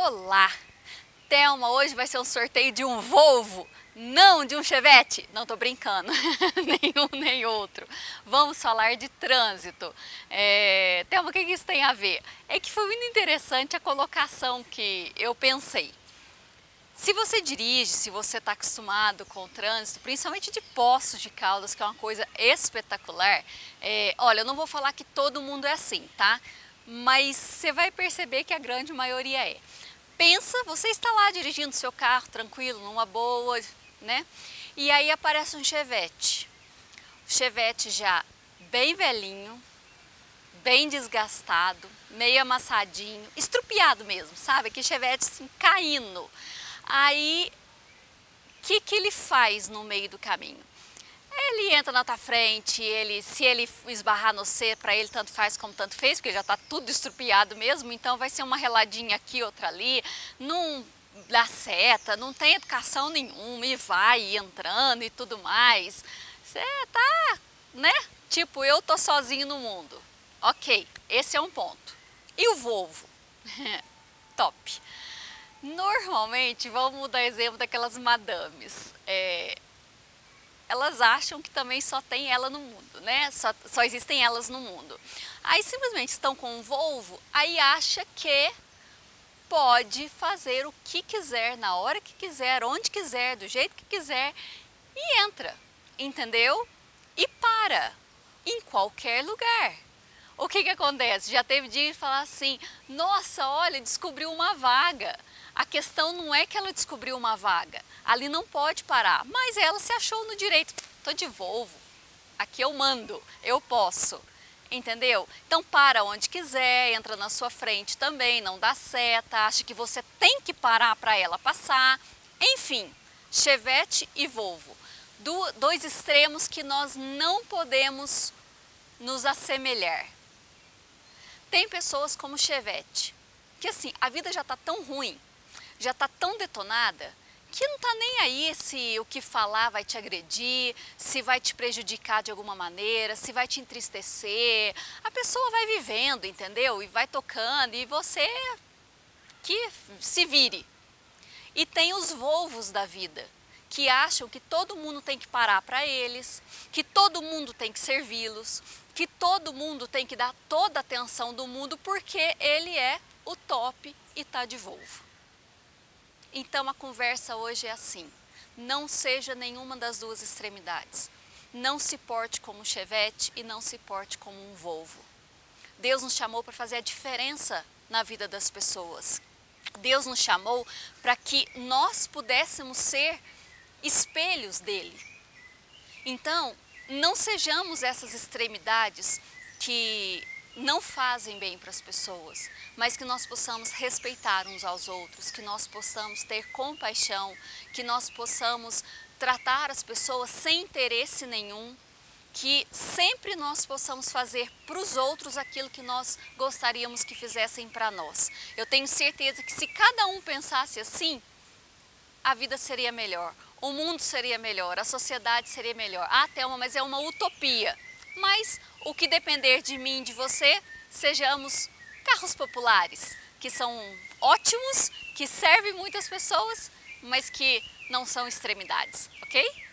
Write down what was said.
Olá! Thelma, hoje vai ser um sorteio de um Volvo, não de um Chevette. Não tô brincando, nenhum nem outro. Vamos falar de trânsito. É... Thelma, o que isso tem a ver? É que foi muito interessante a colocação que eu pensei. Se você dirige, se você está acostumado com o trânsito, principalmente de Poços de Caldas, que é uma coisa espetacular, é... olha, eu não vou falar que todo mundo é assim, tá? Mas você vai perceber que a grande maioria é pensa, você está lá dirigindo seu carro tranquilo, numa boa, né? E aí aparece um Chevette. O Chevette já bem velhinho, bem desgastado, meio amassadinho, estrupiado mesmo, sabe? Que Chevette assim, caindo. Aí, o que, que ele faz no meio do caminho? Ele entra na tua frente, ele, se ele esbarrar no C, para ele tanto faz como tanto fez, porque já está tudo estrupiado mesmo, então vai ser uma reladinha aqui, outra ali, não dá seta, não tem educação nenhuma e vai entrando e tudo mais. Você tá, né? Tipo, eu tô sozinho no mundo. Ok, esse é um ponto. E o Volvo? Top. Normalmente, vamos dar exemplo daquelas madames. É, elas acham que também só tem ela no mundo, né? Só, só existem elas no mundo. Aí simplesmente estão com um Volvo, aí acha que pode fazer o que quiser, na hora que quiser, onde quiser, do jeito que quiser e entra, entendeu? E para, em qualquer lugar. O que que acontece? Já teve dia de falar assim, nossa, olha, descobriu uma vaga. A questão não é que ela descobriu uma vaga, ali não pode parar, mas ela se achou no direito. Tô de Volvo, aqui eu mando, eu posso. Entendeu? Então para onde quiser, entra na sua frente também, não dá seta, acha que você tem que parar para ela passar. Enfim, Chevette e Volvo. Do, dois extremos que nós não podemos nos assemelhar. Tem pessoas como Chevette, que assim, a vida já está tão ruim já está tão detonada que não está nem aí se o que falar vai te agredir, se vai te prejudicar de alguma maneira, se vai te entristecer. A pessoa vai vivendo, entendeu? E vai tocando e você que se vire. E tem os volvos da vida, que acham que todo mundo tem que parar para eles, que todo mundo tem que servi-los, que todo mundo tem que dar toda a atenção do mundo porque ele é o top e está de Volvo. Então a conversa hoje é assim: não seja nenhuma das duas extremidades. Não se porte como um Chevette e não se porte como um Volvo. Deus nos chamou para fazer a diferença na vida das pessoas. Deus nos chamou para que nós pudéssemos ser espelhos dele. Então, não sejamos essas extremidades que não fazem bem para as pessoas, mas que nós possamos respeitar uns aos outros, que nós possamos ter compaixão, que nós possamos tratar as pessoas sem interesse nenhum, que sempre nós possamos fazer para os outros aquilo que nós gostaríamos que fizessem para nós. Eu tenho certeza que se cada um pensasse assim, a vida seria melhor, o mundo seria melhor, a sociedade seria melhor. Ah, Thelma, mas é uma utopia mas o que depender de mim de você, sejamos carros populares, que são ótimos, que servem muitas pessoas, mas que não são extremidades, ok?